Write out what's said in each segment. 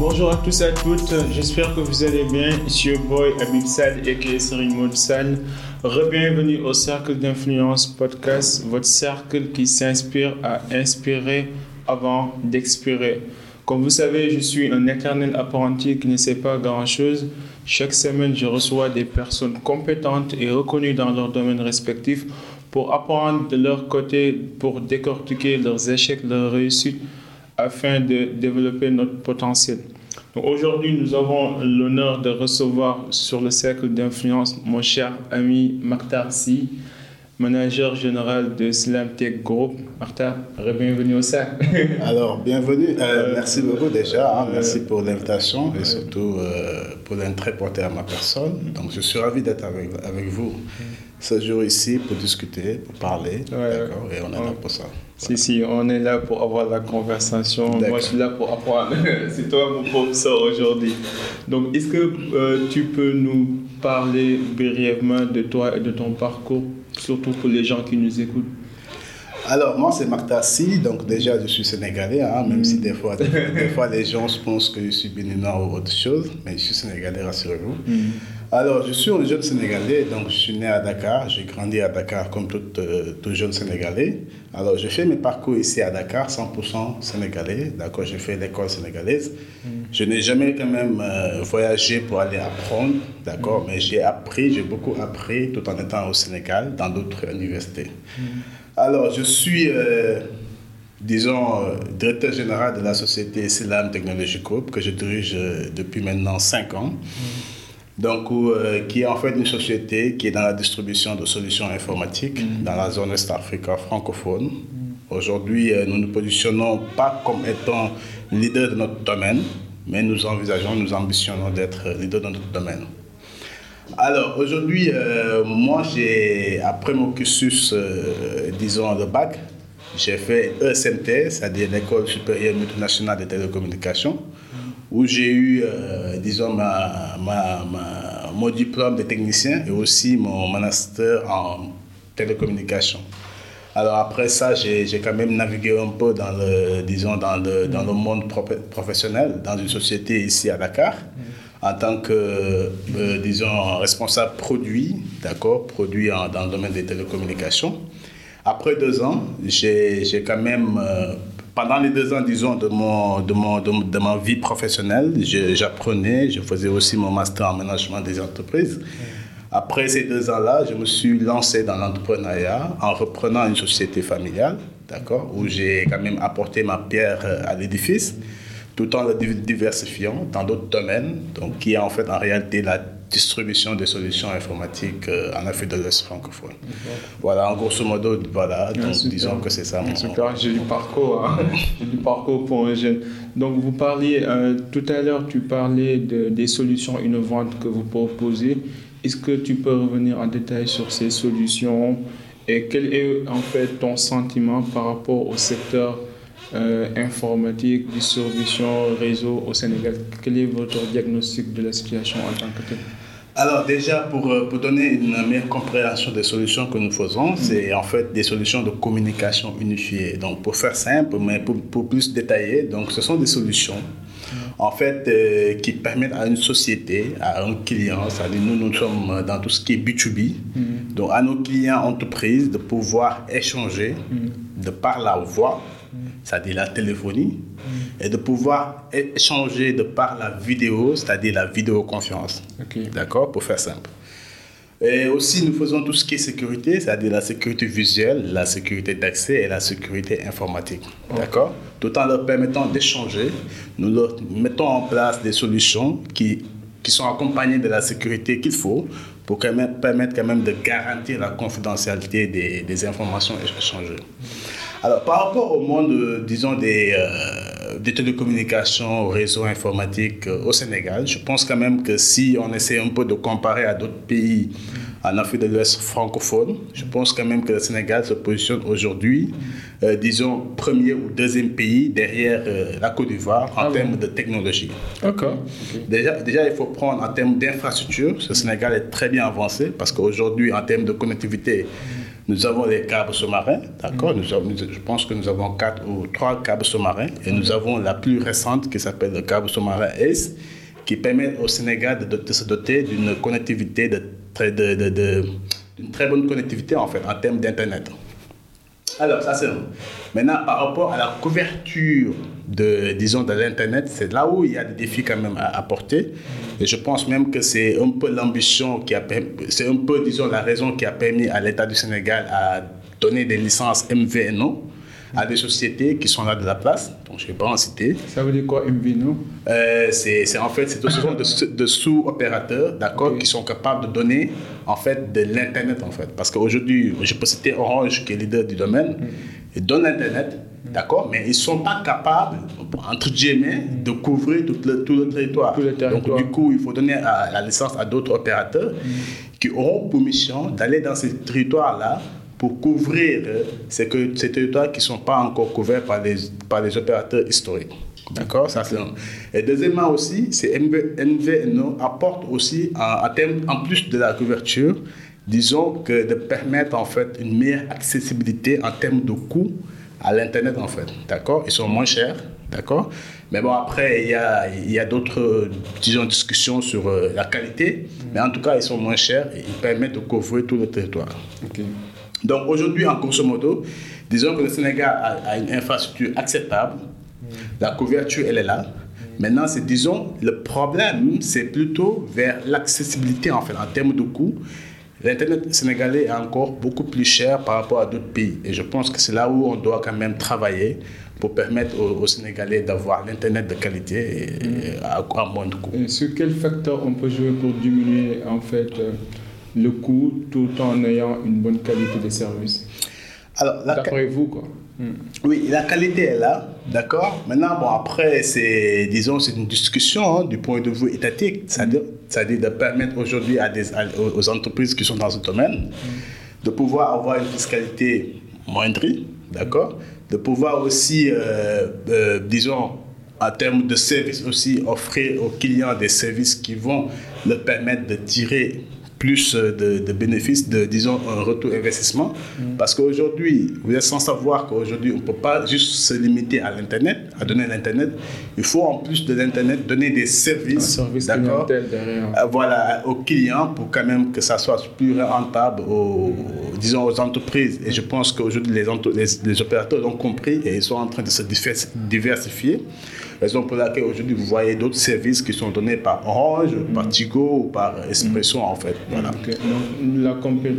Bonjour à tous et à toutes, j'espère que vous allez bien. Your boy Abib Sad et Serine Maud Sal. Bienvenue au Cercle d'Influence Podcast, votre cercle qui s'inspire à inspirer avant d'expirer. Comme vous savez, je suis un éternel apprenti qui ne sait pas grand-chose. Chaque semaine, je reçois des personnes compétentes et reconnues dans leur domaine respectif pour apprendre de leur côté, pour décortiquer leurs échecs, leurs réussites, afin de développer notre potentiel. Aujourd'hui, nous avons l'honneur de recevoir sur le cercle d'influence mon cher ami Maktar Si, manager général de Slam Tech Group. Maktar, bienvenue au cercle. Alors, bienvenue. Euh, euh, merci beaucoup déjà. Hein. merci pour l'invitation et surtout euh, pour l'intérêt porté à ma personne. Donc, je suis ravi d'être avec, avec vous ce jour ici pour discuter, pour parler. D'accord Et on est là pour ça. Si, si, on est là pour avoir la conversation. Moi, je suis là pour apprendre. C'est toi mon professeur aujourd'hui. Donc, est-ce que euh, tu peux nous parler brièvement de toi et de ton parcours, surtout pour les gens qui nous écoutent? Alors, moi, c'est Martassi. Donc, déjà, je suis sénégalais, hein, même si des fois, des, fois, les gens pensent que je suis béninois ou autre chose. Mais je suis sénégalais, rassurez-vous. Mm. Alors, je suis un jeune Sénégalais, donc je suis né à Dakar, j'ai grandi à Dakar comme tout, euh, tout jeune Sénégalais. Alors, j'ai fait mes parcours ici à Dakar, 100% sénégalais, d'accord, j'ai fait l'école sénégalaise. Mm. Je n'ai jamais quand même euh, voyagé pour aller apprendre, d'accord, mm. mais j'ai appris, j'ai beaucoup appris tout en étant au Sénégal, dans d'autres universités. Mm. Alors, je suis, euh, disons, directeur général de la société Selam Technology Group, que je dirige depuis maintenant 5 ans donc euh, qui est en fait une société qui est dans la distribution de solutions informatiques mm. dans la zone Est-Afrique francophone. Mm. Aujourd'hui, euh, nous ne nous positionnons pas comme étant leader de notre domaine, mais nous envisageons, nous ambitionnons d'être leader dans notre domaine. Alors aujourd'hui, euh, moi, j'ai, après mon cursus, disons, de bac, j'ai fait ESMT, c'est-à-dire l'École supérieure multinationale de télécommunications où j'ai eu, euh, disons, ma, ma, mon diplôme de technicien et aussi mon master en télécommunication. Alors après ça, j'ai quand même navigué un peu dans le, disons, dans le, dans le monde professionnel, dans une société ici à Dakar, en tant que, euh, disons, responsable produit, d'accord, produit dans le domaine des télécommunications. Après deux ans, j'ai quand même euh, pendant les deux ans, disons, de, mon, de, mon, de, ma vie professionnelle, j'apprenais, je, faisais aussi mon master en management des entreprises. Après ces deux ans-là, je me suis lancé dans l'entrepreneuriat en reprenant une société familiale, d'accord, où j'ai quand même apporté ma pierre euh, à l'édifice, tout en le diversifiant dans d'autres domaines, donc qui est en fait en réalité la distribution des solutions informatiques euh, en Afrique de l'Ouest francophone. Voilà, en grosso modo, voilà, donc disons que c'est ça. Mon... Super, j'ai du parcours, hein. j'ai du parcours pour un jeune. Donc vous parliez, euh, tout à l'heure, tu parlais de, des solutions innovantes que vous proposez. Est-ce que tu peux revenir en détail sur ces solutions? Et quel est en fait ton sentiment par rapport au secteur euh, informatique, distribution, réseau au Sénégal? Quel est votre diagnostic de la situation en tant que tel? Alors déjà, pour, euh, pour donner une meilleure compréhension des solutions que nous faisons, mm. c'est en fait des solutions de communication unifiée. Donc pour faire simple, mais pour, pour plus détailler, donc ce sont des solutions mm. en fait euh, qui permettent à une société, à un client, c'est-à-dire nous, nous sommes dans tout ce qui est B2B, mm. donc à nos clients entreprises de pouvoir échanger de par la voix c'est-à-dire la téléphonie, et de pouvoir échanger de par la vidéo, c'est-à-dire la vidéoconférence. D'accord Pour faire simple. Et aussi, nous faisons tout ce qui est sécurité, c'est-à-dire la sécurité visuelle, la sécurité d'accès et la sécurité informatique. D'accord? Tout en leur permettant d'échanger, nous leur mettons en place des solutions qui, qui sont accompagnées de la sécurité qu'il faut pour permettre quand même de garantir la confidentialité des, des informations échangées. Alors, par rapport au monde, disons, des, euh, des télécommunications, réseaux informatiques euh, au Sénégal, je pense quand même que si on essaie un peu de comparer à d'autres pays en Afrique de l'Ouest francophone, je pense quand même que le Sénégal se positionne aujourd'hui, euh, disons, premier ou deuxième pays derrière la Côte d'Ivoire en ah termes de technologie. D'accord. Déjà, déjà, il faut prendre en termes d'infrastructure, ce Sénégal est très bien avancé parce qu'aujourd'hui, en termes de connectivité, Nous avons les câbles sous-marins, d'accord Je pense que nous avons quatre ou trois câbles sous-marins. Et nous avons la plus récente qui s'appelle le câble sous-marin ACE, qui permet au Sénégal de, se doter d'une connectivité, de, très- bonne connectivité en fait, en termes d'Internet. Alors, ça c'est. Maintenant, par rapport à la couverture de, disons, de l'Internet, c'est là où il y a des défis quand même à apporter. Et je pense même que c'est un peu l'ambition qui a c'est un peu, disons, la raison qui a permis à l'État du Sénégal à donner des licences MVNO à des sociétés qui sont là de la place. Donc, je ne vais pas en citer. Ça veut dire quoi, MVNO Euh, c'est en fait c'est ce sont de, de sous-opérateurs d'accord qui sont capables de donner en fait de l'internet en fait parce qu'aujourd'hui je peux citer Orange qui est leader du domaine ils donnent l'internet d'accord mais ils sont pas capables entre guillemets de couvrir tout le, tout le territoire Tout le territoire. donc du coup il faut donner à- la licence à d'autres opérateurs qui auront pour mission d'aller dans ces territoires là pour couvrir euh, ces, ces territoires qui ne sont pas encore couverts par les, par les opérateurs historiques. D'accord Ça, c'est. Et deuxièmement aussi, c'est MV, MVNO apporte aussi, en, en plus de la couverture, disons que de permettre en fait une meilleure accessibilité en termes de coût à l'Internet en fait. D'accord? Ils sont moins chers. D'accord? Mais bon, après, il y a, il y a d'autres, disons, discussions sur euh, la qualité. Mais en tout cas, ils sont moins chers et ils permettent de couvrir tout le territoire. Donc aujourd'hui, en grosso modo, disons que le Sénégal a, a une infrastructure acceptable, la couverture, elle est là. Maintenant, c'est, disons, le problème, c'est plutôt vers l'accessibilité, en fait, en termes de coût. L'Internet sénégalais est encore beaucoup plus cher par rapport à d'autres pays. Et je pense que c'est là où on doit quand même travailler pour permettre aux, aux Sénégalais d'avoir l'Internet de qualité et, et à, à moindre coût. Et sur quel facteur on peut jouer pour diminuer en fait euh, le coût tout en ayant une bonne qualité de service? Alors, D'après vous, quoi. Hmm. Oui, la qualité est là, d'accord. Maintenant, bon, après, c'est, disons, c'est une discussion hein, du point de vue étatique, c'est-à-dire, c'est-à-dire de permettre aujourd'hui aux- entreprises qui sont dans ce domaine de pouvoir avoir une fiscalité moindre, d'accord, de pouvoir aussi, euh, euh, disons, en termes de services aussi, offrir aux clients des services qui vont leur permettre de tirer plus euh, de, de bénéfices, de, disons, un retour investissement. Parce qu'aujourd'hui, vous êtes sans savoir qu'aujourd'hui, on ne peut pas juste se limiter à l'Internet, à donner l'Internet. Il faut en plus de l'Internet donner des services, service d'accord? euh, voilà, aux clients pour quand même que ça soit plus rentable aux, disons, aux entreprises. Et je pense qu'aujourd'hui, les, entre- les, les opérateurs l'ont compris et ils sont en train de se divers- diversifier. Raison pour laquelle aujourd'hui, vous voyez d'autres services qui sont donnés par Orange, par Tigo ou par Espresso, en fait. Voilà. Donc, la,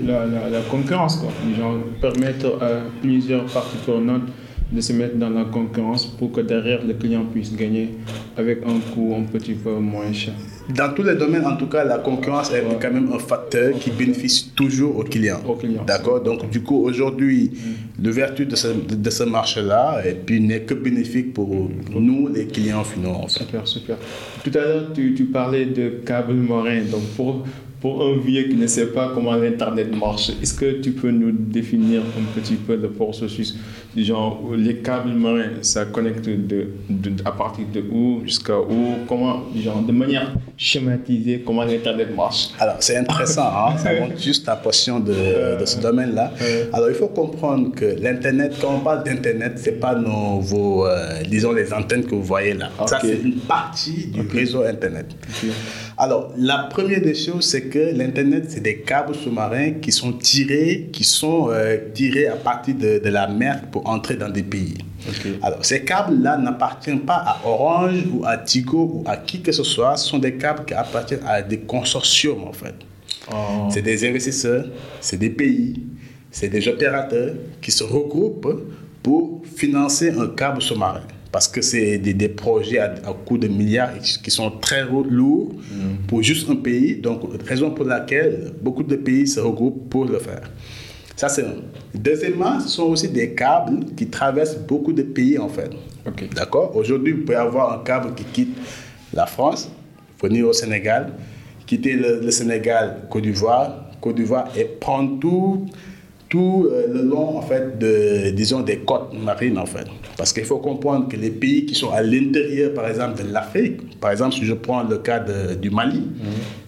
la, la, la concurrence, quoi. Genre, permettre à plusieurs parties prenantes de se mettre dans la concurrence pour que derrière le client puisse gagner avec un coût un petit peu moins cher. Dans tous les domaines, en tout cas, la concurrence est quand même un facteur qui bénéficie toujours aux clients. Aux clients. D'accord? Donc, du coup, aujourd'hui, l'ouverture de ce, de, ce marché-là n'est que bénéfique pour nous, les clients finaux. Super, super. Tout à l'heure, tu, tu parlais de câbles marins. Donc, pour, pour un vieux qui ne sait pas comment l'Internet marche, est-ce que tu peux nous définir un petit peu le processus genre les câbles marins, ça connecte de, de- à partir de où jusqu'à où? Comment, genre, de manière schématisée, comment l'Internet marche Alors, c'est intéressant, hein? ça montre juste ta passion de, de ce domaine-là. Alors, il faut comprendre que l'Internet, quand on parle d'Internet, ce n'est pas nos, vos, euh, disons, les antennes que vous voyez là. Ça, c'est une partie du réseau Internet. Alors, la première des choses, c'est que l'Internet, c'est des câbles sous-marins qui sont tirés, qui sont euh, tirés à partir de, de la mer pour entrer dans des pays. Alors, ces câbles-là n'appartiennent pas à Orange ou à Tigo ou à qui que ce soit. Ce sont des câbles qui appartiennent à des consortiums, en fait. Oh. C'est des investisseurs, c'est des pays, c'est des opérateurs qui se regroupent pour financer un câble sous-marin. Parce que c'est des, des projets à, à coût de milliards qui sont très lourds pour juste un pays. Donc, raison pour laquelle beaucoup de pays se regroupent pour le faire. Ça, c'est un. Deuxièmement, ce sont aussi des câbles qui traversent beaucoup de pays, en fait. D'accord? Aujourd'hui, vous pouvez avoir un câble qui quitte la France, venir au Sénégal, quitter le, le Sénégal, Côte d'Ivoire, Côte d'Ivoire et prendre tout, tout euh, le long, en fait, de, disons, des côtes marines, en fait. Parce qu'il faut comprendre que les pays qui sont à l'intérieur, par exemple, de l'Afrique, par exemple, si je prends le cas de- du Mali,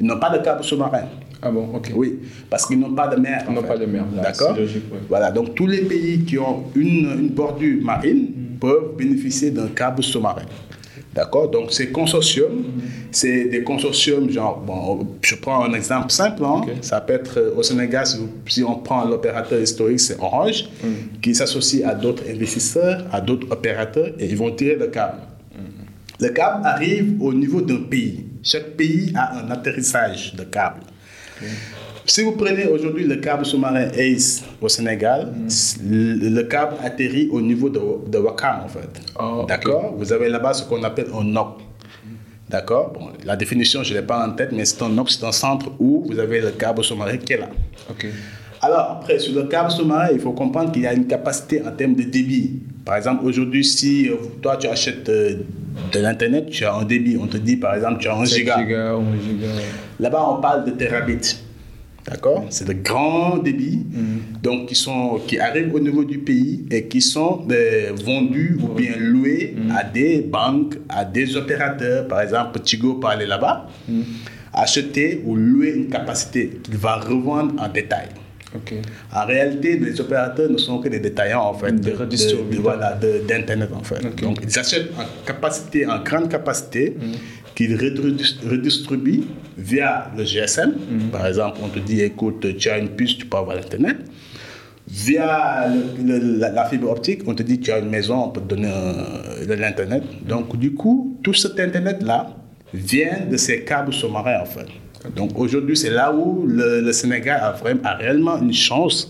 ils n'ont pas de câble sous-marin. Ah bon, ok. Oui, parce qu'ils n'ont pas de mer. Ils n'ont pas de mer. D'accord Voilà, donc tous les pays qui ont une, une bordure marine mm. peuvent bénéficier d'un câble sous-marin. D'accord? Donc, ces consortiums, c'est des consortiums, genre, bon, je prends un exemple simple, hein. ça peut être euh, au Sénégal, si, on prend l'opérateur historique, c'est Orange, mm. qui s'associe à d'autres investisseurs, à d'autres opérateurs, et ils vont tirer le câble. Le câble arrive au niveau d'un pays. Chaque pays a un atterrissage de câble. Si vous prenez aujourd'hui le câble sous-marin ACE au Sénégal, le, câble atterrit au niveau de, de Wakam en fait. Oh, D'accord? Vous avez là-bas ce qu'on appelle un NOC. D'accord? Bon, La définition, je ne l'ai pas en tête, mais c'est un NOC, c'est un centre où vous avez le câble sous-marin qui est là. Alors, après, sur le câble sous-marin, il faut comprendre qu'il y a une capacité en termes de débit. Par exemple, aujourd'hui, si euh, toi, tu achètes euh, de l'Internet, tu as un débit. On te dit, par exemple, tu as 1 giga. giga, giga. Là-bas, on parle de terabits. D'accord C'est de grands débits mm. donc qui, sont, qui arrivent au niveau du pays et qui sont ben, vendus ou bien loués mm. à des banques, à des opérateurs. Par exemple, Tigo aller là-bas, mm. acheter ou louer une capacité qu'il va revendre en détail. En réalité, les opérateurs ne sont que des détaillants en fait, de, d'internet en fait. Donc ils achètent en capacité, en grande capacité, qu'ils redistribuent via le GSM. Mhm. Par exemple, on te dit, écoute, tu as une puce, tu peux avoir l'Internet. Via la, fibre optique, on te dit, tu as une maison, on peut te donner de l'Internet. Donc, du coup, tout cet Internet-là vient de ces câbles sous-marins, en fait. Donc, aujourd'hui, c'est là où le, Sénégal a, vraiment, a réellement une chance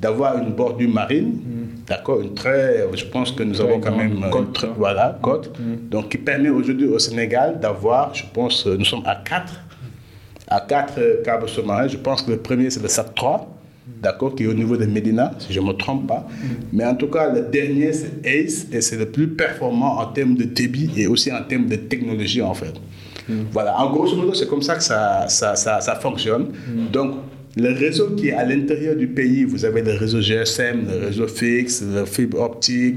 d'avoir une bordure marine mhm. D'accord, une très, je pense que nous avons quand même une très, voilà, côte, mm. donc qui permet aujourd'hui au Sénégal d'avoir, je pense, nous sommes à 4, à 4 câbles sous-marins. Je pense que le premier c'est le SAT 3, d'accord, qui est au niveau de Medina, si je ne me trompe pas. Mm. Mais en tout cas, le dernier c'est ACE et c'est le plus performant en termes de débit et aussi en termes de technologie en fait. Mm. Voilà, en grosso modo, c'est comme ça que ça, ça, ça, ça fonctionne. Donc, le réseau qui est à l'intérieur du pays, vous avez le réseau GSM, le réseau fixe, le fibre optique,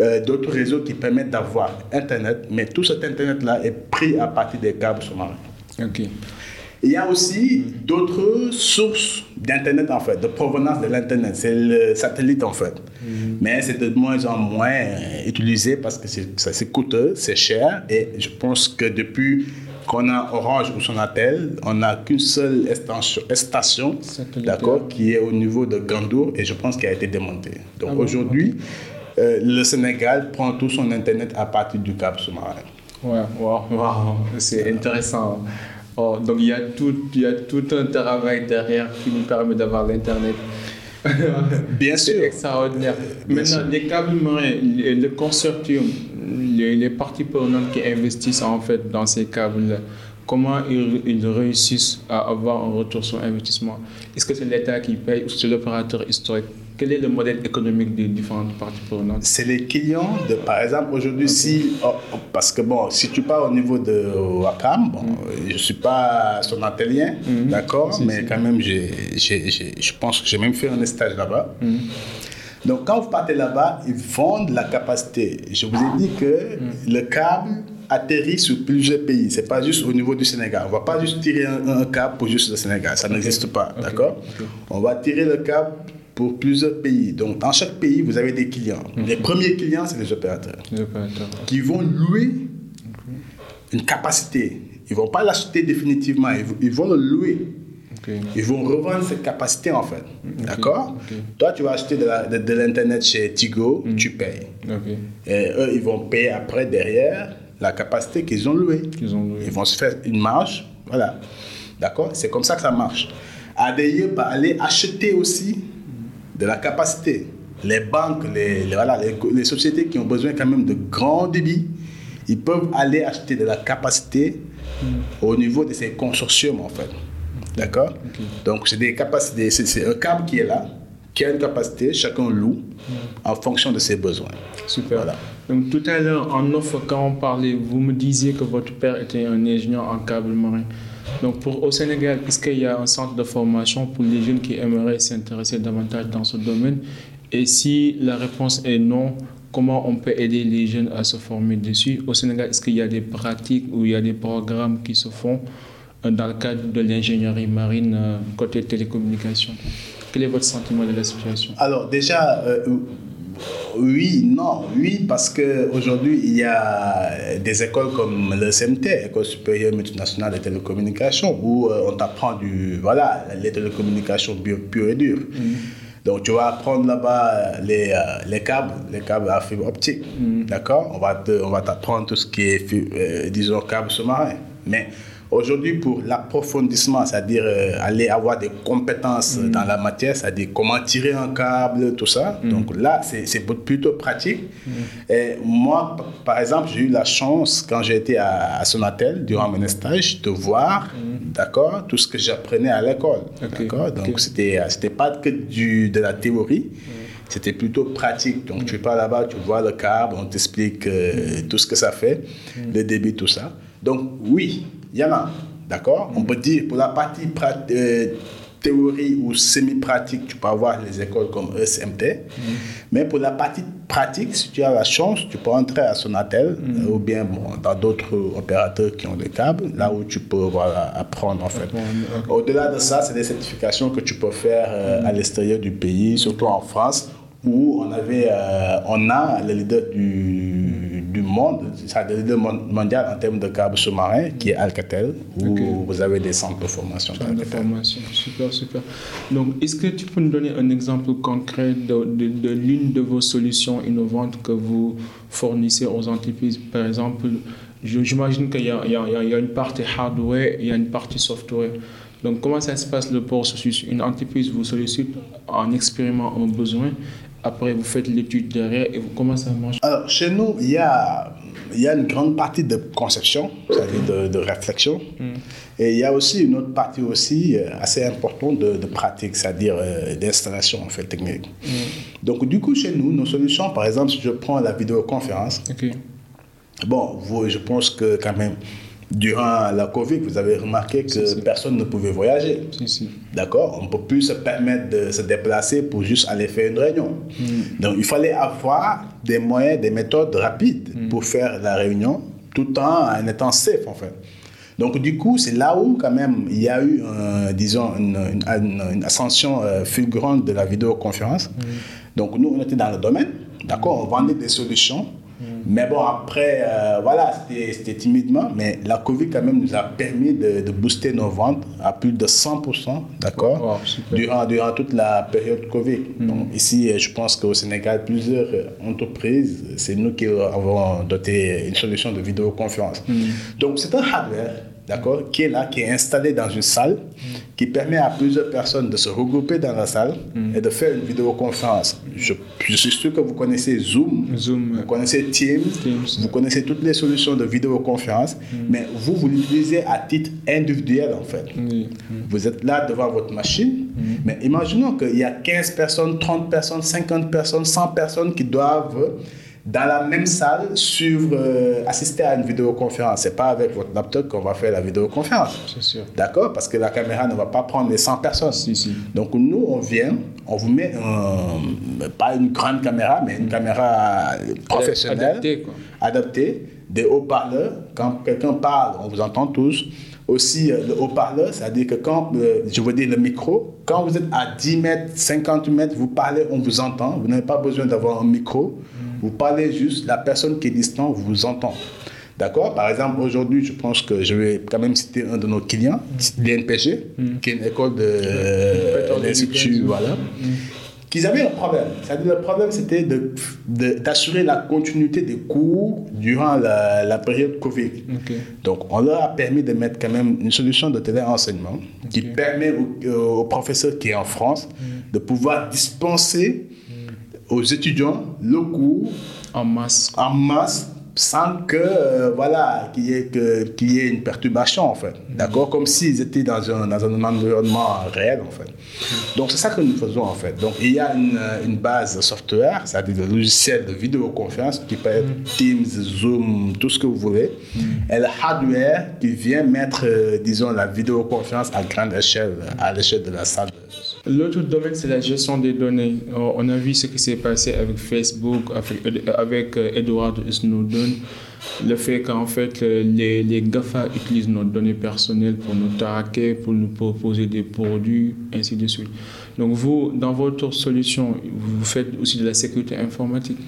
euh, d'autres réseaux qui permettent d'avoir Internet, mais tout cet Internet-là est pris à partir des câbles sous-marins. Ok. Il y a aussi d'autres sources d'Internet, en fait, de provenance de l'Internet. C'est le satellite, en fait. Mm. Mais c'est de moins en moins utilisé parce que c'est coûteux, c'est cher. Et je pense que depuis qu'on a Orange ou Sonatel, on n'a qu'une seule station, d'accord, qui est au niveau de Gandour et je pense qu'elle a été démontée. Donc ah aujourd'hui, euh, le Sénégal prend tout son Internet à partir du câble sous-marin. Ouais, wow, c'est intéressant. Oh, donc il y, a tout, il y a tout un travail derrière qui nous permet d'avoir l'Internet. Bien sûr. C'est extraordinaire. Maintenant, les câbles marins, le consortium, les, parties prenantes qui investissent en fait dans ces câbles comment ils, réussissent à avoir un retour sur investissement? Est-ce que c'est l'État qui paye ou c'est l'opérateur historique? Quel est le modèle économique des différentes parties prenantes? C'est les clients. De, par exemple, aujourd'hui, si. Oh, oh, parce que, bon, si tu pars au niveau de Wacom, bon, mm. je ne suis pas son atelier, mm. d'accord, mais quand même, je pense que j'ai même fait un stage là-bas. Mm. Donc, quand vous partez là-bas, ils vendent la capacité. Je vous ai dit que le câble atterrit sur plusieurs pays. Ce n'est pas juste au niveau du Sénégal. On ne va pas juste tirer un, câble pour juste le Sénégal. Ça n'existe pas. D'accord? On va tirer le câble pour plusieurs pays. Donc, dans chaque pays, vous avez des clients. Les premiers clients, c'est les opérateurs. Les opérateurs. Qui vont louer une capacité. Ils ne vont pas l'acheter définitivement. Ils vont le louer ils vont revendre cette capacité en fait. D'accord Toi, tu vas acheter de l'Internet chez Tigo, mm. tu payes. Et eux, ils vont payer après derrière la capacité qu'ils ont louée. Ils vont se faire une marge. Voilà. D'accord C'est comme ça que ça marche. ADIE va aller acheter aussi de la capacité. Les banques, les, voilà, les, sociétés qui ont besoin quand même de grands débits, ils peuvent aller acheter de la capacité mm. au niveau de ces consortiums en fait. D'accord Donc, c'est des capacités, c'est un câble qui est là, qui a une capacité, chacun loue en fonction de ses besoins. Super. Donc, tout à l'heure, en offre, quand on parlait, vous me disiez que votre père était un ingénieur en câble marin. Donc, pour, au Sénégal, est-ce qu'il y a un centre de formation pour les jeunes qui aimeraient s'intéresser davantage dans ce domaine? Et si la réponse est non, comment on peut aider les jeunes à se former dessus? Au Sénégal, est-ce qu'il y a des pratiques ou il y a des programmes qui se font dans le cadre de l'ingénierie marine côté télécommunications. Quel est votre sentiment de la situation? Alors déjà, oui, non, oui, parce qu'aujourd'hui, il y a des écoles comme le CMT, École supérieure multinationale des télécommunications, où on t'apprend du, voilà, les télécommunications pures et dures. Mm. Donc, tu vas apprendre là-bas les, euh, les câbles, les câbles à fibre optique. Mm. D'accord? On va t'apprendre tout ce qui est, euh, disons, câbles sous-marins. Mais Aujourd'hui, pour l'approfondissement, c'est-à-dire euh, aller avoir des compétences mm. dans la matière, c'est-à-dire comment tirer un câble, tout ça. Mm. Donc là, c'est plutôt pratique. Mm. Et moi, par exemple, j'ai eu la chance, quand j'ai été à, Sonatel, durant mon stage, de voir, d'accord, tout ce que j'apprenais à l'école. D'accord Donc, c'était c'était pas que du, de la théorie c'était plutôt pratique. Donc, tu pars là-bas, tu vois le câble, on t'explique euh, tout ce que ça fait, le débit, tout ça. Donc, oui, il y en a. D'accord? On peut dire pour la partie euh, théorie ou semi-pratique, tu peux avoir les écoles comme ESMT. Mm. Mais pour la partie pratique, si tu as la chance, tu peux entrer à Sonatel mm. ou bien bon, dans d'autres opérateurs qui ont des câbles, là où tu peux voilà, apprendre en fait. Au-delà de ça, c'est des certifications que tu peux faire euh, à l'extérieur du pays, surtout en France, où on, avait, euh, on a le leader du du monde, le leader mondial en termes de câbles sous-marins, qui est Alcatel, où vous avez des centres de formation. Centres de formation, super, super. Donc, est-ce que tu peux nous donner un exemple concret de, de, l'une de vos solutions innovantes que vous fournissez aux entreprises? Par exemple, j'imagine qu'il y, y, y, a une partie hardware et il y a une partie software. Donc, comment ça se passe le processus? Une entreprise vous sollicite en expérimentant un besoin après, vous faites l'étude derrière et vous commencez à manger. Alors, chez nous, il y a, il y a une grande partie de conception, c'est-à-dire de, réflexion. Hmm. Et il y a aussi une autre partie aussi euh, assez importante de, pratique, c'est-à-dire euh, d'installation en fait, technique. Hmm. Donc, du coup, chez nous, nos solutions, par exemple, si je prends la vidéoconférence, bon, vous, je pense que quand même, Durant la Covid, vous avez remarqué que personne ne pouvait voyager. D'accord? On ne peut plus se permettre de se déplacer pour juste aller faire une réunion. Mm. Donc, il fallait avoir des moyens, des méthodes rapides mm. pour faire la réunion tout en étant safe, en fait. Donc, du coup, c'est là où, quand même, il y a eu, disons, une, une, ascension euh, fulgurante de la vidéoconférence. Mm. Donc, nous, on était dans le domaine, d'accord? On vendait des solutions mais bon, après, euh, voilà, c'était timidement, mais la Covid quand même nous a permis de, de booster nos ventes à plus de 100%, d'accord? Durant, durant toute la période Covid. Hmm. Donc ici, je pense qu'au Sénégal, plusieurs entreprises, c'est nous qui avons doté une solution de vidéoconférence. Hmm. Donc c'est un hardware d'accord, qui est là, qui est installé dans une salle, qui permet à plusieurs personnes de se regrouper dans la salle mm. et de faire une vidéoconférence. Je, je, suis sûr que vous connaissez Zoom, Zoom vous connaissez Teams, vous connaissez toutes les solutions de vidéoconférence, mm. mais vous, vous l'utilisez à titre individuel en fait. Mm. Vous êtes là devant votre machine, mais imaginons qu'il y a 15 personnes, 30 personnes, 50 personnes, 100 personnes qui doivent dans la même salle, suivre, euh, assister à une vidéoconférence. Ce n'est pas avec votre laptop qu'on va faire la vidéoconférence. C'est sûr. D'accord? Parce que la caméra ne va pas prendre les 100 personnes. Si, si. Donc nous, on vient, on vous met, pas une grande caméra, mais une caméra professionnelle. Adaptée. Quoi. Adaptée, des haut-parleurs. Quand quelqu'un parle, on vous entend tous aussi euh, le haut-parleur, c'est-à-dire que quand, euh, je veux dire le micro, quand vous êtes à 10 mètres, 50 mètres, vous parlez, on vous entend. Vous n'avez pas besoin d'avoir un micro. Vous parlez juste, la personne qui est distante vous entend. D'accord? Par exemple, aujourd'hui, je pense que je vais quand même citer un de nos clients, l'INPG, mm. qui est une école de l'Institut, voilà. Mm. Qu'ils avaient un problème. C'est-à-dire, le problème, c'était d'assurer de, la continuité des cours durant la, période Covid. Donc, on leur a permis de mettre quand même une solution de téléenseignement qui permet au, professeur qui est en France mm. de pouvoir dispenser aux étudiants le cours en masse, en masse sans que euh, voilà qu'il y ait qu'il y ait une perturbation en fait. D'accord? Comme s'ils étaient dans un, dans un environnement réel en fait. Donc c'est ça que nous faisons en fait. Donc il y a une, une base software c'est-à-dire le logiciel de vidéoconférence qui peut être Teams Zoom tout ce que vous voulez. Et le hardware qui vient mettre euh, disons la vidéoconférence à grande échelle à l'échelle de la salle L'autre domaine, c'est la gestion des données. On a vu ce qui s'est passé avec Facebook, avec, avec euh, Edward Snowden. Le fait qu'en fait, les, les GAFA utilisent nos données personnelles pour nous traquer, pour nous proposer des produits, ainsi de suite. Donc vous, dans votre solution, vous faites aussi de la sécurité informatique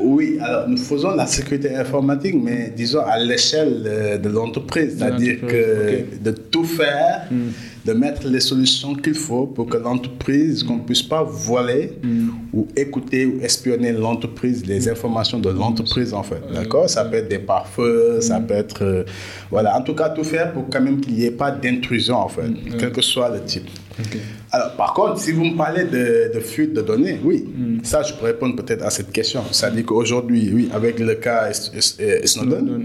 oui, alors nous faisons la sécurité informatique, mais disons à l'échelle de, l'entreprise, c'est-à-dire que de tout faire, hmm. de mettre les solutions qu'il faut pour que l'entreprise, qu'on ne puisse pas voler hmm. ou écouter ou espionner l'entreprise, les informations de l'entreprise en fait. D'accord? Ça peut être des pare-feux, ça hmm. peut être. Euh, voilà, en tout cas, tout faire pour quand même qu'il n'y ait pas d'intrusion en fait, quel que soit le type. Alors, par contre, si vous me parlez de, de fuite de données, oui, hmm. ça, je peux répondre peut-être à cette question. Dit qu'aujourd'hui, oui, avec le cas Snowden,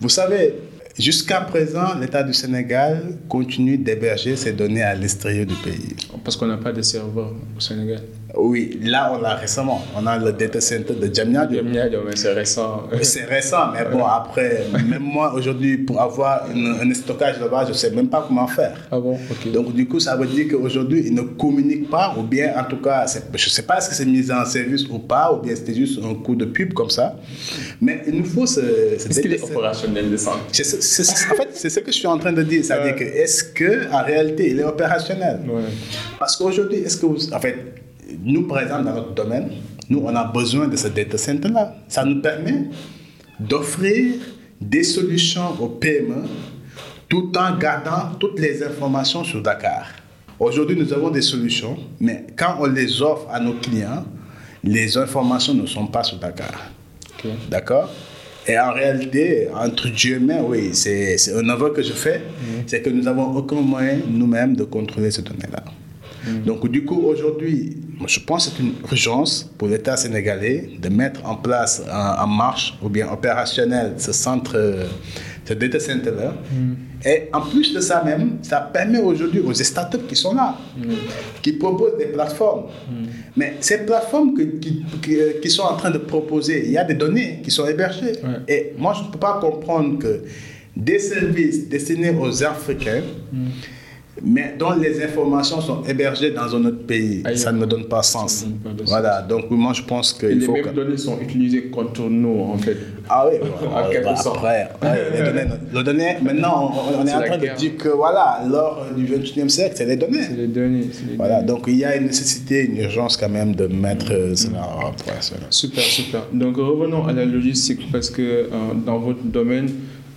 vous savez, Jusqu'à présent, l'État du Sénégal continue d'héberger ses données à l'extérieur du pays. Parce qu'on n'a pas de serveur au Sénégal. Oui, là, on l'a récemment. On a le data center de. Djamnyadjo, mais c'est récent. C'est récent, mais bon, après, même moi, aujourd'hui, pour avoir un stockage là-bas, je ne sais même pas comment faire. Ah bon, ok. Donc, du coup, ça veut dire qu'aujourd'hui, ils ne communiquent pas, ou bien, en tout cas, je ne sais pas si c'est mis en service ou pas, ou bien c'était juste un coup de pub comme ça. Mais il nous faut ce. Est-ce qu'il est opérationnel, centre? En fait, c'est ce que je suis en train de dire. C'est-à-dire que, est-ce qu'en réalité, il est opérationnel? Ouais. Parce qu'aujourd'hui, est-ce que vous. En fait, nous, par exemple, dans notre domaine, nous, on a besoin de ce data center-là. Ça nous permet d'offrir des solutions aux PME tout en gardant toutes les informations sur Dakar. Aujourd'hui, nous avons des solutions, mais quand on les offre à nos clients, les informations ne sont pas sur Dakar. D'accord? Et en réalité, entre Dieu et oui, c'est un aveu que je fais, mhm. c'est que nous n'avons aucun moyen nous-mêmes de contrôler ces données-là. Mhm. Donc, du coup, aujourd'hui, je pense que c'est une urgence pour l'État sénégalais de mettre en place, en, marche ou bien opérationnel ce centre, ce data center-là. Mm. Et en plus de ça même, ça permet aujourd'hui aux startups qui sont là, mm. qui proposent des plateformes. Mm. Mais ces plateformes qui, qui, sont en train de proposer, il y a des données qui sont hébergées. Et moi, je ne peux pas comprendre que des services destinés aux Africains mais dont les informations sont hébergées dans un autre pays. ça ne me donne pas sens. voilà, donc moi je pense qu'il faut. Les mêmes données sont utilisées contre nous en fait. Ah oui, en quelque bah, sorte. Après, les données, les données, maintenant on, est, en train de dire que voilà, lors du 21e siècle, c'est les données. C'est les données. voilà, donc il y a une nécessité, une urgence quand même de mettre euh, cela en place. Super, super. Donc revenons à la logistique parce que euh, dans votre domaine,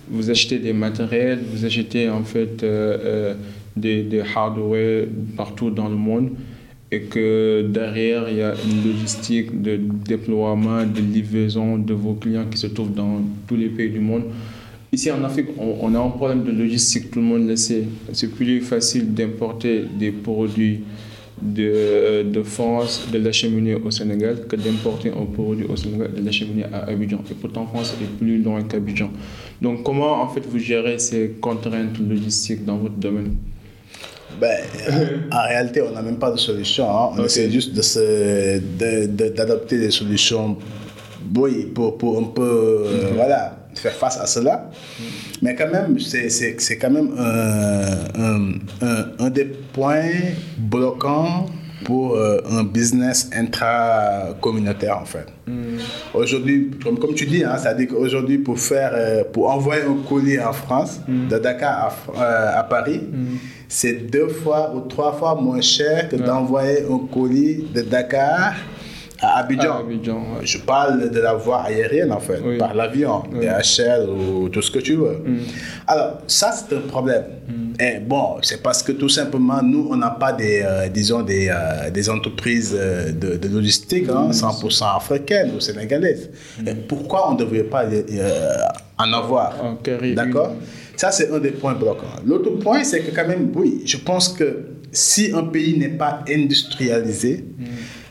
vous achetez des matériels, vous achetez en fait. Euh, des, des hardware partout dans le monde et que derrière, il y a une logistique de déploiement, de livraison de vos clients qui se trouvent dans tous les pays du monde. Ici en Afrique, on, a un problème de logistique, tout le monde le sait. C'est plus facile d'importer des produits de, de France, de la cheminée au Sénégal, que d'importer un produit au Sénégal, de la cheminée à Abidjan. Et pourtant, France est plus loin qu'Abidjan. Donc, comment en fait vous gérez ces contraintes logistiques dans votre domaine? Ben, en réalité, on n'a même pas de solution. Hein. On essaie juste d'adopter de, des solutions oui, pour, pour un peu euh, voilà, faire face à cela. Mais quand même, c'est quand même un, un, un, des points bloquants pour euh, un business intra-communautaire en fait. Mm. Aujourd'hui, comme, comme tu dis, hein, c'est-à-dire qu'aujourd'hui pour faire, euh, pour envoyer un colis en France, mm. de Dakar à, à Paris, mm c'est deux fois ou trois fois moins cher que d'envoyer un colis de Dakar à Abidjan. Je parle de la voie aérienne, en fait, par l'avion, oui. DHL ou tout ce que tu veux. Mm. Alors, ça, c'est un problème. Mm. Et bon, c'est parce que tout simplement, nous, on n'a pas des, euh, disons, des, euh, des entreprises euh, de, de, logistique 100% hein, mm. africaines ou sénégalaises. Et pourquoi on ne devrait pas en avoir? D'accord? ça, c'est un des points bloquants. L'autre point, c'est que quand même, oui, je pense que si un pays n'est pas industrialisé.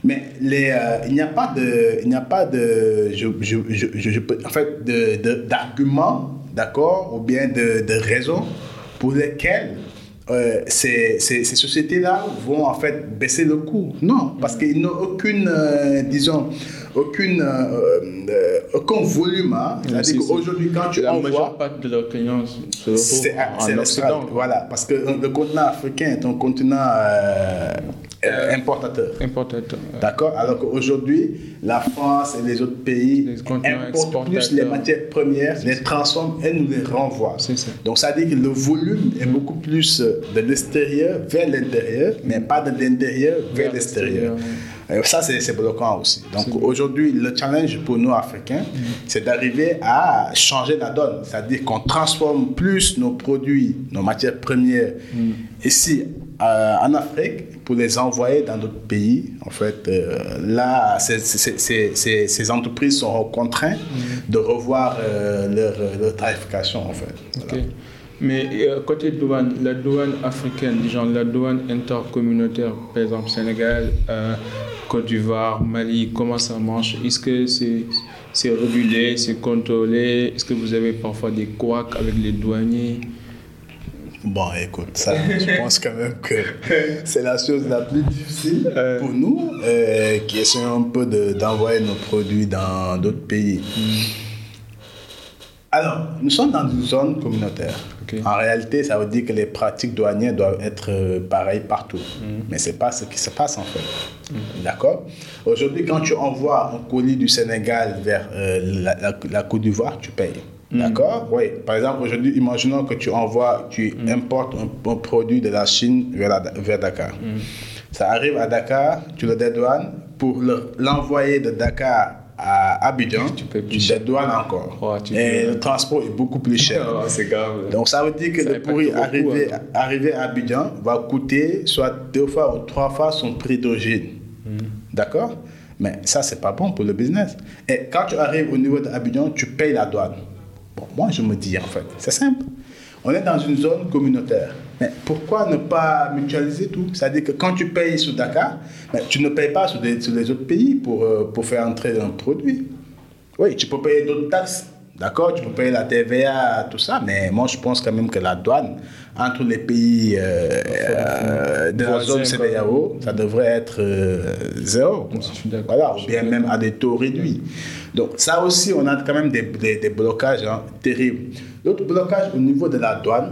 Mais les, euh, il n'y a pas de, il n'y a pas de, je, je, je, je en fait, d'arguments, d'accord, ou bien de, de raisons pour lesquelles euh, ces, ces, ces sociétés-là vont en fait baisser le coût. Non, parce qu'ils n'ont aucune, euh, disons, aucune, euh, aucun volume. Hein. C'est-à-dire c'est- qu'aujourd'hui, quand tu La envoies... majeure partie de leurs clients se C'est retrouvent c'est en Occident. Voilà, parce que le continent africain est un continent euh, euh, importateur. Importateur. D'accord? Alors qu'aujourd'hui, la France et les autres pays Les importent plus les matières premières, les transforment et nous les renvoient. C'est ça. Donc ça veut dire que le volume est beaucoup plus euh, de l'extérieur vers l'intérieur, mais pas de l'intérieur vers Vers l'extérieur. Ça, c'est bloquant aussi. Donc aujourd'hui, le challenge pour nous, Africains, c'est d'arriver à changer la donne. C'est-à-dire qu'on transforme plus nos produits, nos matières premières ici euh, en Afrique pour les envoyer dans d'autres pays. En fait, euh, là, ces, ces- ces- ces- ces entreprises seront contraintes de revoir euh, leur, leur tarification, en fait. Mais euh, côté douane, la douane africaine, genre la douane intercommunautaire, par exemple Sénégal, euh, Côte d'Ivoire, Mali, comment ça marche? Est-ce que c'est c'est régulé, c'est contrôlé? Est-ce que vous avez parfois des couacs avec les douaniers? Bon, écoute, ça, je pense quand même que c'est la chose la plus difficile Euh. pour nous, euh, qui essayons un peu de- d'envoyer nos produits dans d'autres pays. Alors, nous sommes dans une zone communautaire. En réalité, ça veut dire que les pratiques douanières doivent être euh, pareilles partout. Mais ce n'est pas ce qui se passe en fait. D'accord? Aujourd'hui, quand tu envoies un colis du Sénégal vers euh, la, la- la Côte d'Ivoire, tu payes. D'accord? Oui. Par exemple, aujourd'hui, imaginons que tu envoies, tu importes un, un produit de la Chine vers, la- vers Dakar. Ça arrive à Dakar, tu le dédouanes. Pour le- l'envoyer de Dakar à Abidjan, Tu payes plus tu dédouanes encore. Tu Et le transport est beaucoup plus cher. C'est grave. Donc ça veut dire que Ça le pourri arrivé, hein. arrivé à Abidjan va coûter soit deux fois ou trois fois son prix d'origine. Hmm. D'accord? Mais ça, c'est pas bon pour le business. Et quand tu arrives au niveau d'Abidjan, tu payes la douane. Bon, moi, je me dis, en fait, c'est simple. On est dans une zone communautaire. Mais pourquoi ne pas mutualiser tout? C'est-à-dire que quand tu payes sur Dakar, tu ne payes pas sur, des- sur les autres pays pour, euh, pour faire entrer un produit. Oui, tu peux payer d'autres taxes. D'accord, tu peux payer la TVA, tout ça, mais moi je pense quand même que la douane entre les pays euh, euh, de la zone. CBAO, ça devrait être euh, zéro. Voilà, ou bien même à des taux réduits. Donc ça aussi, on a quand même des, des- des blocages hein, terribles. L'autre blocage au niveau de la douane,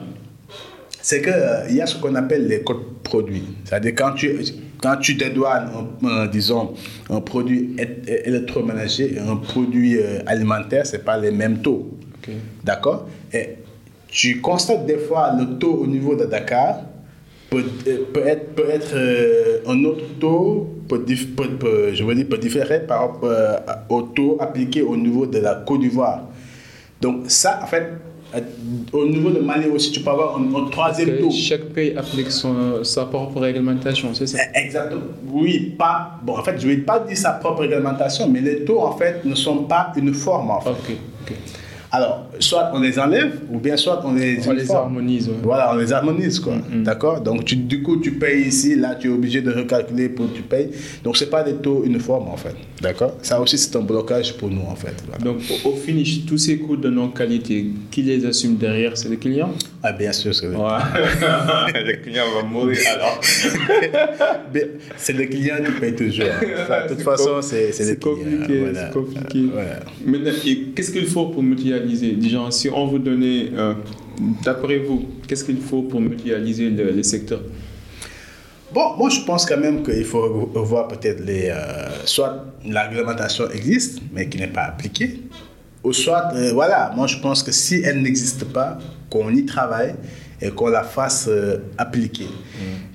c'est qu'il y a ce qu'on appelle les codes produits. C'est-à-dire quand tu, quand tu dédouanes, un- un, disons, un produit électroménager et un produit euh, alimentaire, ce n'est pas les mêmes taux. D'accord? Et tu constates des fois le taux au niveau de Dakar peut, euh, peut être, peut être euh, un autre taux, peut, peut- je veux dire, peut différer par rapport euh, au taux appliqué au niveau de la Côte d'Ivoire. Donc ça, en fait, euh, au niveau de Mali aussi, tu peux avoir un, un troisième Que taux. chaque pays applique son, sa propre réglementation, c'est ça? Exactement. Oui, pas. Bon, en fait, je ne vais pas dire sa propre réglementation, mais les taux, en fait, ne sont pas uniformes, en fait. Ok, ok. Alors, soit on les enlève, ou bien soit on les On les uniforme. harmonise. ouais. Voilà, on les harmonise, quoi. D'accord Donc, tu, du coup, tu payes ici, là, tu es obligé de recalculer pour que tu payes. Donc, ce n'est pas des taux uniformes, en fait. D'accord Ça aussi, c'est un blocage pour nous, en fait. Voilà. Donc, au, au finish, tous ces coûts de non-qualité, qui les assume derrière C'est le client Ah, bien sûr, c'est le, le client va mourir alors. c'est le client qui paye toujours. Enfin, de toute façon, c'est le C'est client. compliqué, voilà. c'est compliqué. Voilà. Maintenant, qu'est-ce qu'il faut pour mutualiser? Disons, si on vous donnait, euh, d'après vous, qu'est-ce qu'il faut pour mutualiser le, le secteur? Bon, moi je pense quand même qu'il faut voir peut-être les. euh, soit la réglementation existe, mais qui n'est pas appliquée, ou soit, euh, voilà, moi je pense que si elle n'existe pas, qu'on y travaille et qu'on la fasse euh, appliquer.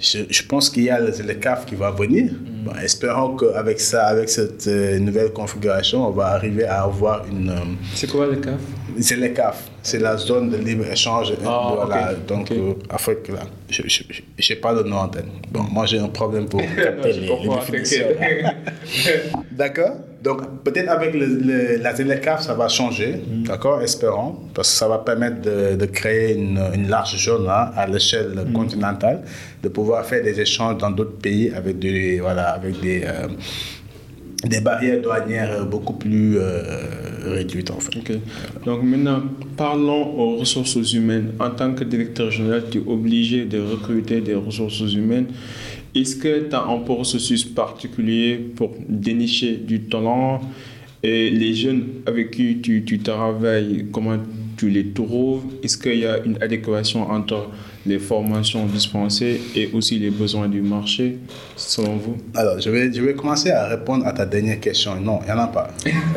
Je, je pense qu'il y a le, le CAF qui va venir. Bon, espérons qu'avec ça, avec cette euh, nouvelle configuration, on va arriver à avoir une. euh, C'est quoi le CAF? C'est les CAF, c'est la zone de libre-échange. Ah, voilà, ok, donc ok. euh, Afrique, là. Je n'ai pas le nom en tête. Bon, moi j'ai un problème pour capter les, les. D'accord? Donc peut-être avec le, le- la ZLCAF, ça va changer. Mm. D'accord Espérons. Parce que ça va permettre de, de créer une, une large zone hein, à l'échelle Mm. continentale, de pouvoir faire des échanges dans d'autres pays avec des, voilà, avec des, euh, des barrières douanières beaucoup plus euh, réduite en fait. Donc maintenant, parlons aux ressources humaines. En tant que directeur général, tu es obligé de recruter des ressources humaines. Est-ce que tu as un processus particulier pour dénicher du talent et les jeunes avec qui tu, tu travailles, comment tu les trouves? Est-ce qu'il y a une adéquation entre les formations dispensées et aussi les besoins du marché, selon vous? Alors, je vais, je vais commencer à répondre à ta dernière question. Non, il n'y en a pas.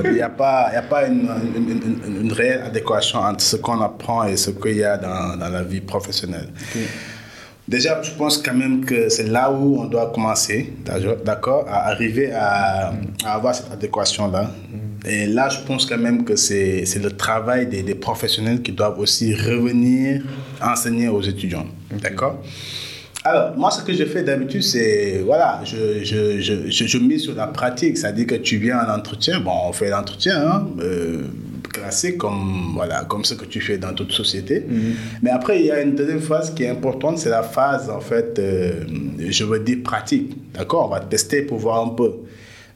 Il n'y a pas, y a pas une, une, une, réelle adéquation entre ce qu'on apprend et ce qu'il y a dans, dans la vie professionnelle. Déjà, je pense quand même que c'est là où on doit commencer, d'accord, à arriver à, à avoir cette adéquation-là. Et là, je pense quand même que c'est le travail des, des, professionnels qui doivent aussi revenir enseigner aux étudiants, d'accord? Alors, moi, ce que je fais d'habitude, c'est, voilà, je, je, je, je, mise sur la pratique. C'est-à-dire que tu viens en entretien, bon, on fait l'entretien, hein, euh, classique, comme, voilà, comme ce que tu fais dans toute société. Mais après, il y a une deuxième phase qui est importante, c'est la phase, en fait, euh, je veux dire pratique. D'accord? On va tester pour voir un peu.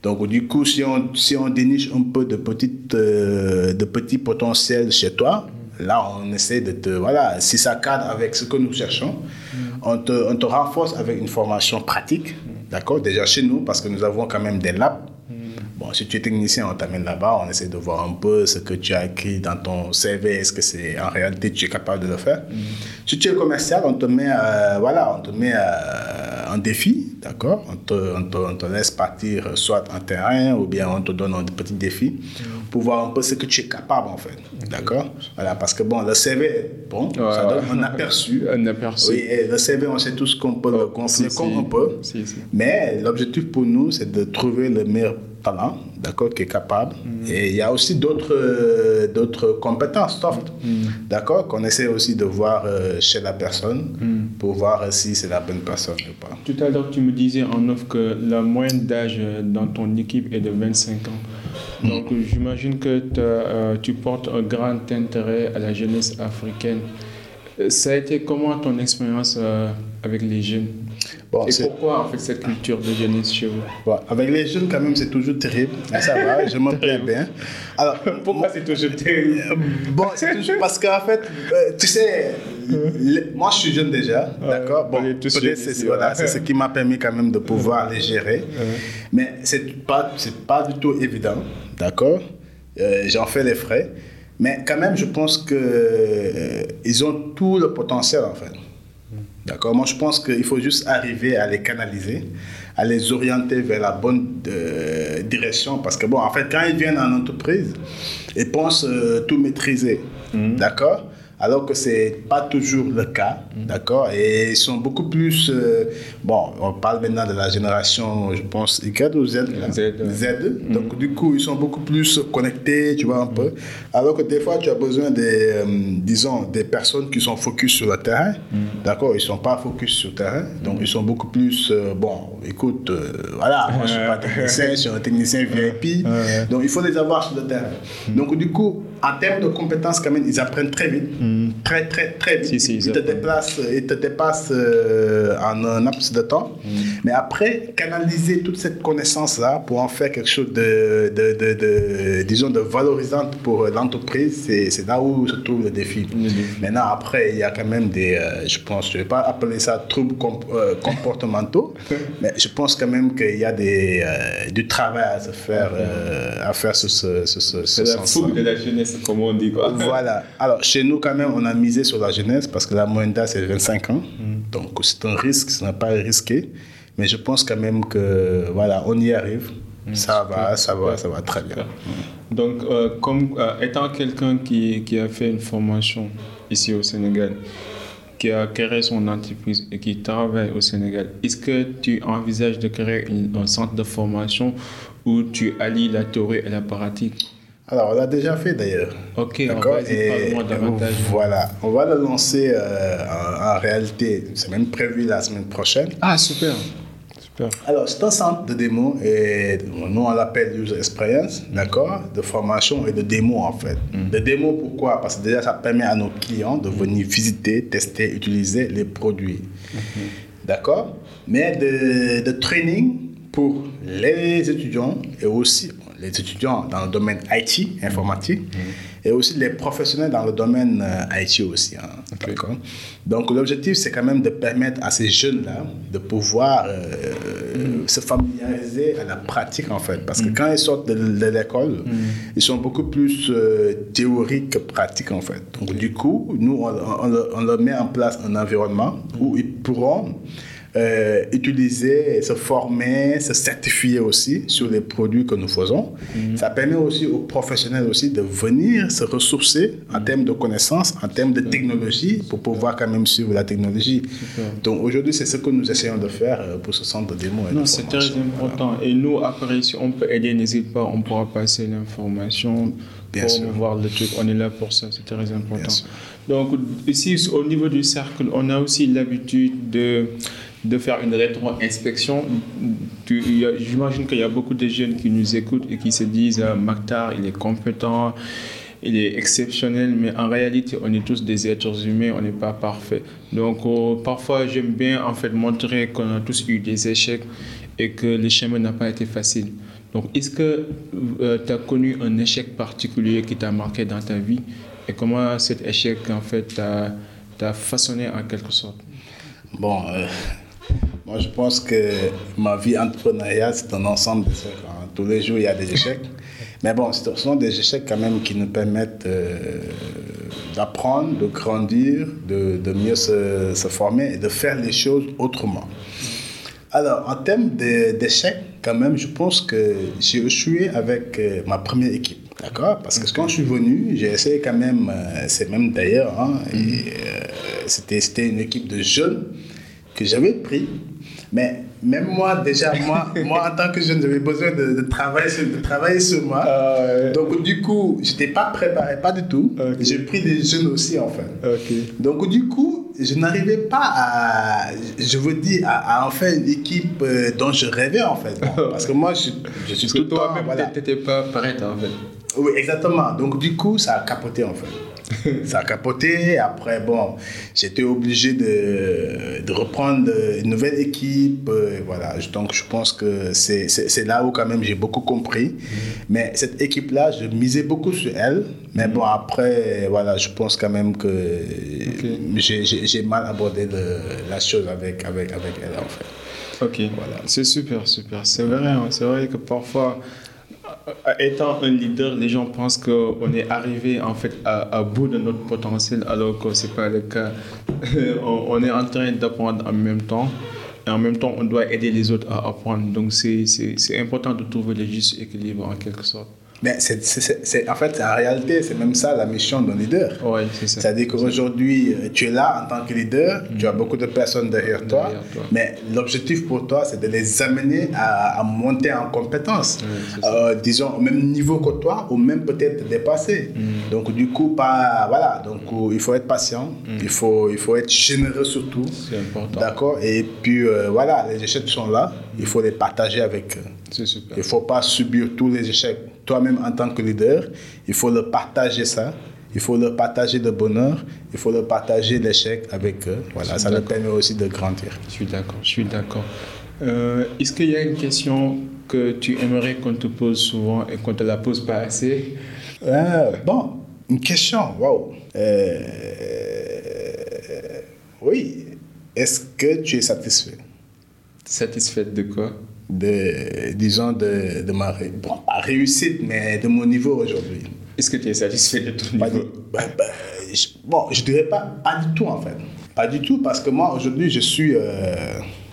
Donc, du coup, si on, si on déniche un peu de, petites, euh, de petits potentiels chez toi, là, on essaie de te. Voilà, si ça cadre avec ce que nous cherchons, on, te, on te renforce avec une formation pratique, d'accord? Déjà chez nous, parce que nous avons quand même des labs. Bon, si tu es technicien, on t'amène là-bas, on essaie de voir un peu ce que tu as écrit dans ton CV, est-ce que c'est en réalité tu es capable de le faire. Si tu es commercial, on te met, euh, voilà, on te met euh, un défi, d'accord on te, on, te, on te, laisse partir soit en terrain ou bien on te donne un petit défi pour voir un peu ce que tu es capable en fait, d'accord Voilà, parce que bon, le CV, bon, Ouais, ça donne un aperçu. Un aperçu. Oui, et le CV, on sait tous qu'on peut le Oh, gonfler si, comme si. on peut. Si. Mais l'objectif pour nous, c'est de trouver le meilleur talent, d'accord, qui est capable. Mm. Et il y a aussi d'autres euh, d'autres compétences soft, Mm. d'accord, qu'on essaie aussi de voir euh, chez la personne Mm. pour voir euh, si c'est la bonne personne ou pas. Tout à l'heure, tu me disais en off que la moyenne d'âge dans ton équipe est de 25 ans. Donc, j'imagine que euh, tu portes un grand intérêt à la jeunesse africaine. Euh, Ça a été comment ton expérience euh, avec les jeunes? Bon, Et pourquoi en fait cette culture de jeunesse chez vous? Bon, avec les jeunes, quand même, c'est toujours terrible. Mais ça va, je me plais bien. Alors, Pourquoi c'est toujours terrible? Euh, Bon, c'est toujours parce qu'en fait, euh, tu sais, le- moi je suis jeune déjà, d'accord? Bon, peut-être c'est voilà, ouais. ce qui m'a permis quand même de pouvoir les gérer. Mais c'est pas, c'est pas du tout évident, d'accord? Euh, J'en fais les frais. Mais quand même, je pense que euh, ils ont tout le potentiel en fait. D'accord? Moi, je pense qu'il faut juste arriver à les canaliser, à les orienter vers la bonne euh, direction. Parce que, bon, en fait, quand ils viennent en entreprise, ils pensent euh, tout maîtriser. D'accord? Alors que ce n'est pas toujours le cas, d'accord? Et ils sont beaucoup plus... euh, bon, on parle maintenant de la génération, je pense, Y ou Z là? Z, ouais. Z. Donc, du coup, ils sont beaucoup plus connectés, tu vois, un peu. Alors que des fois, tu as besoin des, euh, disons, des personnes qui sont focus sur le terrain, d'accord? Ils ne sont pas focus sur le terrain, donc ils sont beaucoup plus, euh, bon, écoute, voilà, moi, je ne suis pas technicien, je suis un technicien VIP, donc il faut les avoir sur le terrain. Donc, du coup, en termes de compétences, quand même, ils apprennent très vite, très, très, très vite. Si, si, ils, ils te déplacent, ils te dépassent euh, en un laps de temps. Mm. Mais après, canaliser toute cette connaissance-là pour en faire quelque chose de, de, de, de- disons, de valorisante pour l'entreprise, c'est c'est là où se trouve le défi. Maintenant, après, il y a quand même des, euh, je pense, je ne vais pas appeler ça troubles comp- euh, comportementaux, mais je pense quand même qu'il y a des, euh, du travail à se faire, euh, à faire sur ce, sur ce, ce C'est la sens-là. fougue de la jeunesse, comme on dit. Quoi. Voilà. Alors, chez nous, quand même, on a misé sur la jeunesse parce que la moyenne d'âge, c'est 25 ans. Donc, c'est un risque, ce n'est pas risqué. Mais je pense quand même que, voilà, on y arrive. ça va, ça va, ça va très bien. Donc, euh, comme euh, étant quelqu'un qui, qui a fait une formation ici au Sénégal, qui a créé son entreprise et qui travaille au Sénégal, est-ce que tu envisages de créer une- un centre de formation où tu allies la théorie et la pratique? Alors, on l'a déjà fait d'ailleurs. Ok, D'accord Et davantage. voilà, on va le lancer euh, en, en réalité, c'est même prévu la semaine prochaine. Ah, super. Super. Alors, c'est un centre de démo et nous on l'appelle User Experience, d'accord De formation et de démo en fait. De démo pourquoi? Parce que déjà ça permet à nos clients de venir visiter, tester, utiliser les produits. D'accord? Mais de, de training pour les étudiants et aussi les étudiants dans le domaine IT, informatique, et aussi les professionnels dans le domaine euh, IT aussi. hein. Donc l'objectif, c'est quand même de permettre à ces jeunes-là de pouvoir euh, se familiariser à la pratique en fait. Parce que quand ils sortent de, de l'école, ils sont beaucoup plus euh, théoriques que pratiques en fait. Donc du coup, nous, on, on on leur met en place un environnement où ils pourront euh, utiliser, se former, se certifier aussi sur les produits que nous faisons. Ça permet aussi aux professionnels aussi de venir se ressourcer en termes de connaissances, en termes de technologie, pour pouvoir quand même suivre la technologie. Donc aujourd'hui, c'est ce que nous essayons de faire euh, pour ce centre de démo. et Non, c'est très important. Et nous, après, si on peut aider, n'hésite pas, on pourra passer l'information Bien pour sûr. voir le truc. On est là pour ça, c'est très important. Donc, ici, au niveau du cercle, on a aussi l'habitude de, de faire une rétro-inspection. J'imagine qu'il y a beaucoup de jeunes qui nous écoutent et qui se disent ah, Maktar, il est compétent, il est exceptionnel, mais en réalité, on est tous des êtres humains, on n'est pas parfait. Donc, euh, parfois, j'aime bien en fait montrer qu'on a tous eu des échecs et que le chemin n'a pas été facile. Donc, est-ce que tu as connu un échec particulier qui t'a marqué dans ta vie? Et comment cet échec, en fait, t'a façonné en quelque sorte? Bon, euh, moi je pense que ma vie entrepreneuriale, c'est un ensemble d'échecs. hein. Tous les jours, il y a des échecs. Mais bon, ce sont des échecs quand même qui nous permettent euh, d'apprendre, de grandir, de, de mieux se, se former et de faire les choses autrement. Alors, en termes de- d'échecs, quand même, je pense que j'ai échoué avec euh, ma première équipe. D'accord? Parce que quand je suis venu, j'ai essayé quand même, euh, c'est même d'ailleurs, hein, c'était une équipe de jeunes que j'avais pris. Mais même moi, déjà, moi, moi en tant que jeune, j'avais besoin de, de travailler sur, de travailler sur moi. Ah ouais. Donc, du coup, je n'étais pas préparé, pas du tout. J'ai pris des jeunes aussi, en fait. Ok. Donc, du coup, je n'arrivais pas à, je vous dis, à, à en faire une équipe euh, dont je rêvais, en fait. Parce que moi, je, je suis Parce que tout temps, toi-même, voilà. t'étais pas prête, en fait. Oui, exactement. Donc, du coup, ça a capoté, en fait. Ça a capoté. Après, bon, j'étais obligé de, de reprendre une nouvelle équipe. euh, voilà. Donc, je pense que c'est là où, quand même, j'ai beaucoup compris. Mais cette équipe-là, je misais beaucoup sur elle. Mais bon, après, voilà, je pense quand même que j'ai- mal abordé le- la chose avec, avec, avec elle, en fait. Ok, voilà. C'est super, super. C'est vrai, hein. c'est vrai que parfois, étant un leader, les gens pensent qu'on est arrivé en fait à, bout de notre potentiel, alors que c'est pas le cas. on, on est en train d'apprendre en même temps. Et en même temps, on doit aider les autres à apprendre. Donc, c'est important de trouver le juste équilibre en quelque sorte. Mais c'est, en fait, en réalité, c'est même ça la mission d'un leader. Oui, c'est ça. C'est-à-dire qu'aujourd'hui, euh, tu es là en tant que leader, tu as beaucoup de personnes derrière toi, Derrière toi. mais l'objectif pour toi, c'est de les amener à, à monter en compétences, c'est Euh, disons au même niveau que toi, ou même peut-être dépasser. Mm. Donc du coup, pas, voilà, donc euh, il faut être patient, il, faut, il faut être généreux surtout. Mm. C'est important. D'accord? Et puis euh, voilà, les échecs sont là, il faut les partager avec eux. C'est super. Il ne faut pas subir tous les échecs. Toi-même, en tant que leader, il faut le partager ça. Il faut le partager le bonheur. Il faut le partager l'échec avec eux. Voilà, ça leur permet aussi de grandir. Je suis d'accord, je suis d'accord. Euh, Est-ce qu'il y a une question que tu aimerais qu'on te pose souvent et qu'on ne te la pose pas assez? Euh, bon, une question. Waouh. Euh, oui. Est-ce que tu es satisfait? Satisfaite de quoi? De, disons, de, de ma bon, pas réussite, mais de mon niveau aujourd'hui Est-ce que tu es satisfait de ton Pas niveau? du- bah, bah, je- bon, je dirais pas, pas du tout en fait. Pas du tout parce que moi aujourd'hui je suis. euh,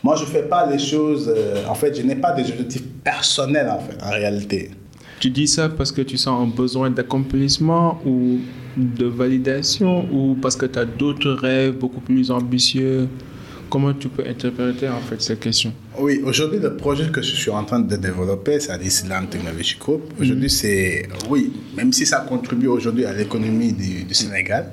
moi je fais pas les choses. euh, en fait, je n'ai pas des objectifs personnels en fait, en réalité. Tu dis ça parce que tu sens un besoin d'accomplissement ou de validation ou parce que tu as d'autres rêves beaucoup plus ambitieux? Comment tu peux interpréter en fait cette question? Oui, aujourd'hui le projet que je suis en train de développer, c'est l'Islam Technology Group. Aujourd'hui, c'est. Oui, même si ça contribue aujourd'hui à l'économie du, du Sénégal,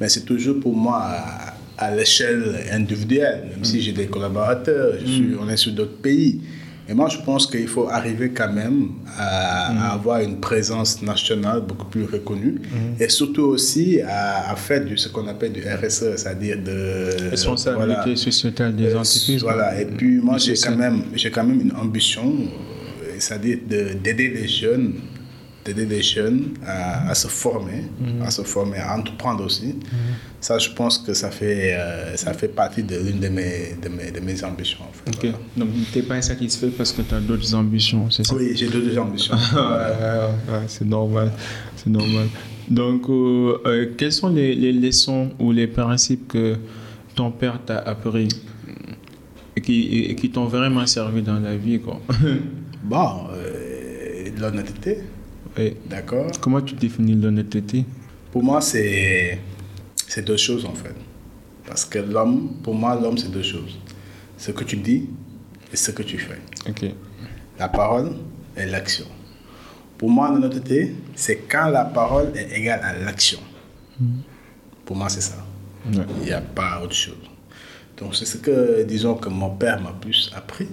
mais c'est toujours pour moi à, à l'échelle individuelle, même si j'ai des collaborateurs, je suis, on est sur d'autres pays. Et moi, je pense qu'il faut arriver quand même à, à avoir une présence nationale beaucoup plus reconnue et surtout aussi à, à faire du, ce qu'on appelle du RSE, c'est-à-dire de. Responsabilité voilà. sociétale des Euh, entreprises. Voilà, et puis moi Du j'ai quand, même, quand même une ambition, euh, c'est-à-dire de- d'aider les jeunes, d'aider les jeunes à, à se former, à se former, à entreprendre aussi. Ça, je pense que ça fait, euh, ça fait partie de l'une de mes, de, mes, de mes ambitions. En fait. Ok. Donc, tu n'es pas insatisfait parce que tu as d'autres ambitions, c'est ça? Oui, j'ai deux ambitions. Ouais, c'est normal. C'est normal. Donc, euh, euh, quelles sont les, les leçons ou les principes que ton père t'a appris et qui, et qui t'ont vraiment servi dans la vie quoi? Bon, euh, l'honnêteté, D'accord Comment tu définis l'honnêteté? Pour moi, c'est deux choses en fait. Parce que l'homme, pour moi, l'homme, c'est deux choses. Ce que tu dis et ce que tu fais. Ok. La parole et l'action. Pour moi, l'honnêteté, c'est quand la parole est égale à l'action. Pour moi, c'est ça. Il n'y a pas autre chose. Donc, c'est ce que, disons, que mon père m'a plus appris.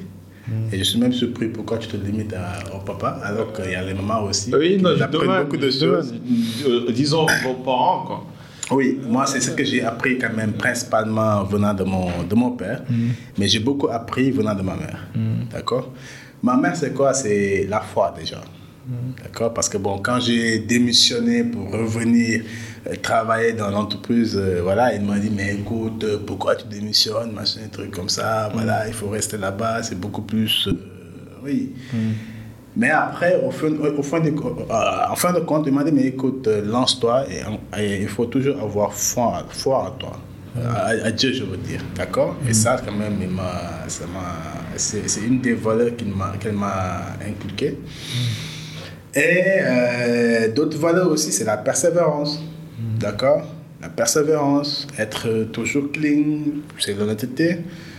Et je suis même surpris pourquoi tu te limites à- au papa, alors qu'il y a les mamans aussi Oui, qui non, apprennent beaucoup de choses. Euh, disons vos parents, quoi. Oui, moi, c'est ce que j'ai appris quand même, principalement venant de mon, de mon père. Mais j'ai beaucoup appris venant de ma mère. D'accord? Ma mère, c'est quoi? C'est la foi déjà. D'accord Parce que bon, quand j'ai démissionné pour revenir euh, travailler dans l'entreprise, euh, voilà, il m'a dit, mais écoute, euh, pourquoi tu démissionnes, machin, un truc comme ça, voilà, il faut rester là-bas, c'est beaucoup plus... euh, oui. Mais après, au fin, au fin de, en fin de compte, il m'a dit, mais écoute, lance-toi et, et il faut toujours avoir foi, foi en toi. À, à Dieu, je veux dire. D'accord? Et ça, quand même, il m'a, ça m'a, c'est, c'est une des valeurs qu'il m'a, qu'elle m'a inculquées. Et euh, d'autres valeurs aussi, c'est la persévérance. D'accord? La persévérance, être toujours clean, c'est l'honnêteté.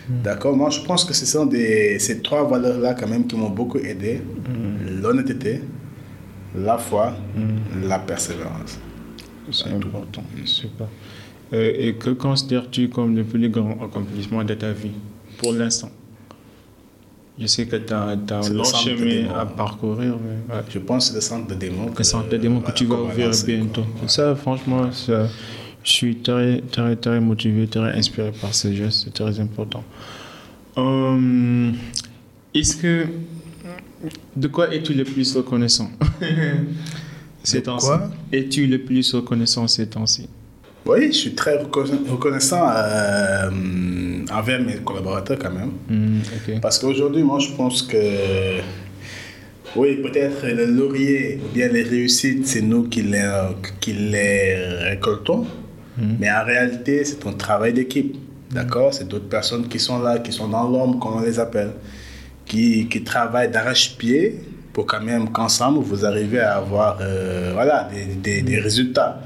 D'accord? Moi, je pense que ce sont des, ces trois valeurs-là, quand même, qui m'ont beaucoup aidé l'honnêteté, la foi, la persévérance. C'est important. Super. Euh, et que considères-tu comme le plus grand accomplissement de ta vie pour l'instant? Je sais que tu as, un long chemin à parcourir, mais ouais. Je pense que c'est le centre de démon. le centre de démon que tu vas ouvrir bientôt. Ça, franchement, ça, je suis très, très, très motivé, très inspiré par ce geste. C'est très important. Euh, Est-ce que. De quoi es-tu le plus reconnaissant ces temps-ci? quoi? Es-tu le plus reconnaissant ces temps-ci? Oui, je suis très reconna- reconnaissant euh, envers mes collaborateurs quand même. Ok. Parce qu'aujourd'hui, moi, je pense que, oui, peut-être le laurier ou bien les réussites, c'est nous qui les, qui les récoltons. Mais en réalité, c'est un travail d'équipe. D'accord? C'est d'autres personnes qui sont là, qui sont dans l'ombre, comme on les appelle, qui, qui travaillent d'arrache-pied pour quand même qu'ensemble, vous arrivez à avoir euh, voilà, des, des, des résultats.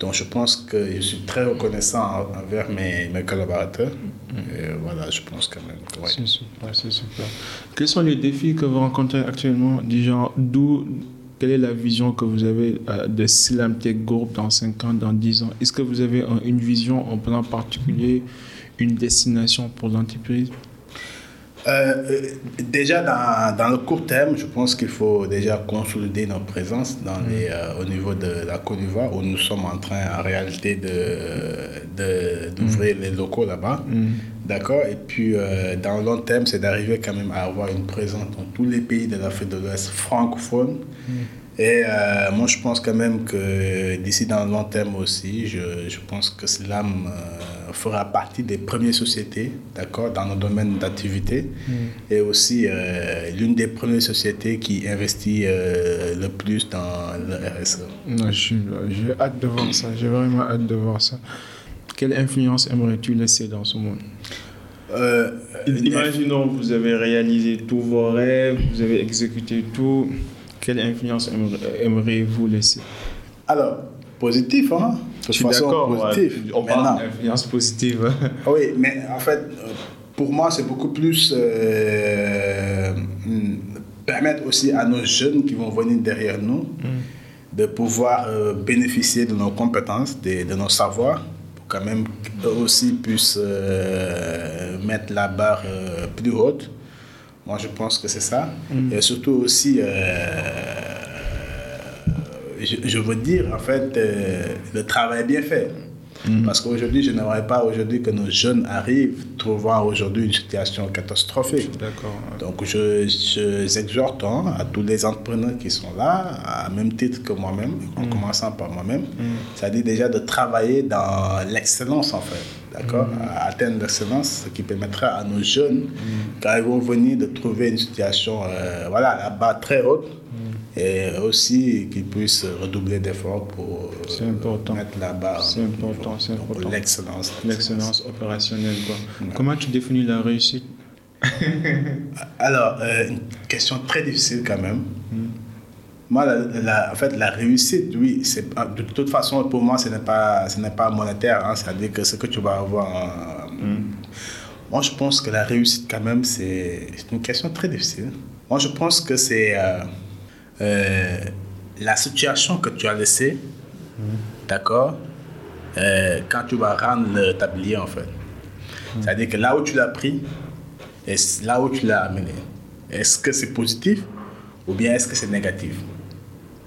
Donc, je pense que je suis très reconnaissant envers mes, mes collaborateurs. Et voilà, je pense quand même que, ouais. C'est super, c'est super. Quels sont les défis que vous rencontrez actuellement? Du genre, d'où, quelle est la vision que vous avez euh, de Slam Tech Group dans 5 ans, dans 10 ans? Est-ce que vous avez un- une vision en plan particulier, une destination pour l'entreprise? Euh, euh, déjà, dans, dans le court terme, je pense qu'il faut déjà consolider notre présence dans les, euh, au niveau de la Côte d'Ivoire, où nous sommes en train, en réalité, de, de- d'ouvrir les locaux là-bas. D'accord? Et puis, euh, dans le long terme, c'est d'arriver quand même à avoir une présence dans tous les pays de l'Afrique de l'Ouest francophones. Et euh, moi, je pense quand même que d'ici dans le long terme aussi, je, je pense que Slam euh, fera partie des premières sociétés, d'accord, dans nos domaines d'activité. Et aussi euh, l'une des premières sociétés qui investit euh, le plus dans le RSE. J'ai hâte de voir ça, j'ai vraiment hâte de voir ça. Quelle influence aimerais-tu laisser dans ce monde? Euh, Imaginons, vous avez réalisé tous vos rêves, vous avez exécuté tout. Quelle influence aimer- aimeriez-vous laisser? Alors, positif, hein? De Je suis d'accord, positif. ouais. on parle d'influence positive. Oui, mais en fait, euh, pour moi, c'est beaucoup plus euh, hmm, permettre aussi à nos jeunes qui vont venir derrière nous de pouvoir euh, bénéficier de nos compétences, de, de nos savoirs, pour quand même qu'eux aussi puissent euh, mettre la barre plus haute. Moi, je pense que c'est ça. Et surtout aussi, euh, je, je veux dire, en fait, euh, le travail bien fait. Mm. Parce qu'aujourd'hui, je n'aimerais pas aujourd'hui que nos jeunes arrivent trouvant aujourd'hui une situation catastrophique. Donc, je, je exhorte hein, à tous les entrepreneurs qui sont là, à même titre que moi-même, en mm. commençant par moi-même, c'est-à-dire déjà de travailler dans l'excellence en fait. D'accord À atteindre l'excellence, ce qui permettra à nos jeunes, quand ils vont venir, de trouver une situation euh, voilà, là-bas très haute et aussi qu'ils puissent redoubler d'efforts pour euh, mettre là-bas. C'est important, c'est important. L'excellence. L'excellence opérationnelle. Quoi. Comment tu définis la réussite? Alors, euh, une question très difficile quand même. Moi, la, en fait, la réussite, oui, c'est de toute façon, pour moi, ce n'est pas, ce n'est pas monétaire. Hein, C'est-à-dire que ce que tu vas avoir. Hmm. Moi, je pense que la réussite, quand même, c'est une question très difficile. Moi, je pense que c'est. Euh, euh, la situation que tu as laissée, d'accord, euh, quand tu vas rendre le tablier en fait. C'est-à-dire que là où tu l'as pris là où tu l'as amené, est-ce que c'est positif ou bien est-ce que c'est négatif?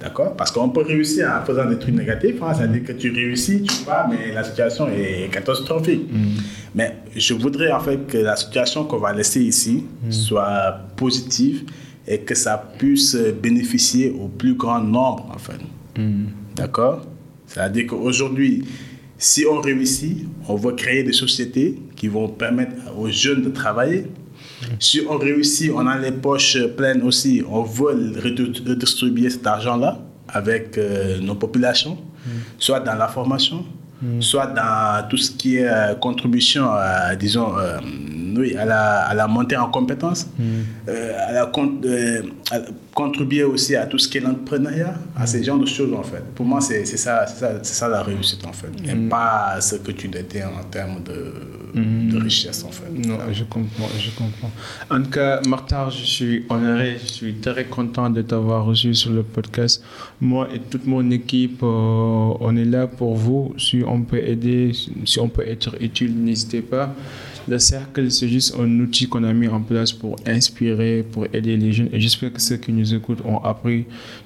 D'accord? Parce qu'on peut réussir en faisant des trucs négatifs, hein. c'est-à-dire que tu réussis, tu vas, mais la situation est catastrophique. Mm. Mais je voudrais en fait que la situation qu'on va laisser ici mm. soit positive et que ça puisse bénéficier au plus grand nombre, en fait. Mm. D'accord? C'est-à-dire qu'aujourd'hui, si on réussit, on va créer des sociétés qui vont permettre aux jeunes de travailler. Mm. Si on réussit, on a les poches pleines aussi, on veut redistribuer cet argent-là avec euh, nos populations, mm. soit dans la formation, soit dans tout ce qui est euh, contribution, à, disons, euh, oui, à la, à la montée en compétences, mm. euh, à, la, euh, contribuer aussi à tout ce qui est l'entrepreneuriat, à ces genres de choses en fait. Pour moi, c'est ça, ça, ça, la réussite en fait, et mm. pas ce que tu détiens en termes de, mm. de richesse en fait. Non, je comprends, je comprends. En tout cas, Martha, je suis honoré, je suis très content de t'avoir reçu sur le podcast. Moi et toute mon équipe, euh, on est là pour vous. Si on peut aider, si on peut être utile, n'hésitez pas. Le cercle, c'est juste un outil qu'on a mis en place pour inspirer, pour aider les jeunes. Et j'espère que ceux qui nous écoutent ont appris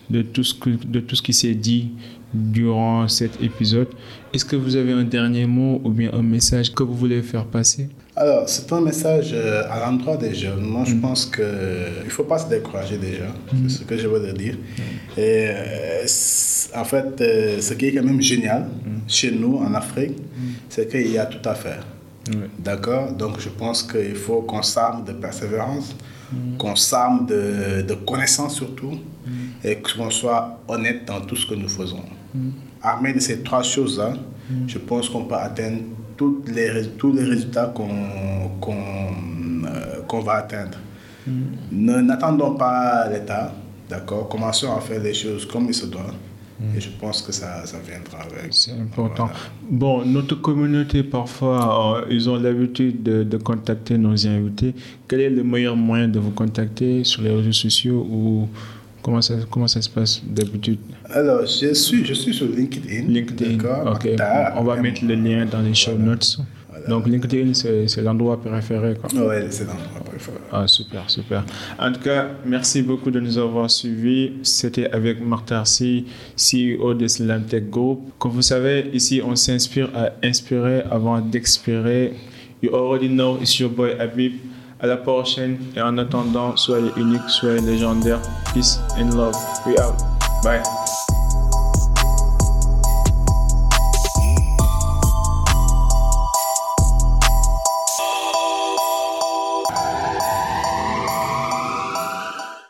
de tout ce, que, de tout ce qui s'est dit durant cet épisode. Est-ce que vous avez un dernier mot ou bien un message que vous voulez faire passer? Alors, c'est un message euh, à l'endroit des jeunes. Moi, je mm. pense qu'il ne faut pas se décourager déjà. C'est mm. ce que je veux dire. Mm. Et euh, en fait, euh, ce qui est quand même génial chez nous en Afrique, c'est qu'il y a tout à faire. D'accord? Donc je pense qu'il faut qu'on s'arme de persévérance, mm. qu'on s'arme de, de, connaissance surtout, mm. et qu'on soit honnête dans tout ce que nous faisons. Mm. Armé de ces trois choses-là, je pense qu'on peut atteindre toutes les, tous les résultats qu'on euh, qu'on va atteindre. N'attendons pas l'État, d'accord? Commençons à faire les choses comme il se doit. Et je pense que ça, ça viendra avec. C'est important. Bon, notre communauté, parfois, euh, ils ont l'habitude de, de, contacter nos invités. Quel est le meilleur moyen de vous contacter sur les réseaux sociaux ou comment ça, comment ça se passe d'habitude? Alors, je suis, je suis sur LinkedIn. LinkedIn, ok. On va mettre le lien dans les show notes. Donc LinkedIn, c'est l'endroit préféré. Oui, c'est l'endroit préféré. Ah, super, super. En tout cas, merci beaucoup de nous avoir suivis. C'était avec Marc Tarsi, CEO de Slamtech Group. Comme vous savez, ici, on s'inspire à inspirer avant d'expirer. You already know, it's your boy Habib. À la prochaine et en attendant, soyez unique, soyez légendaire. Peace and love. We out. Bye.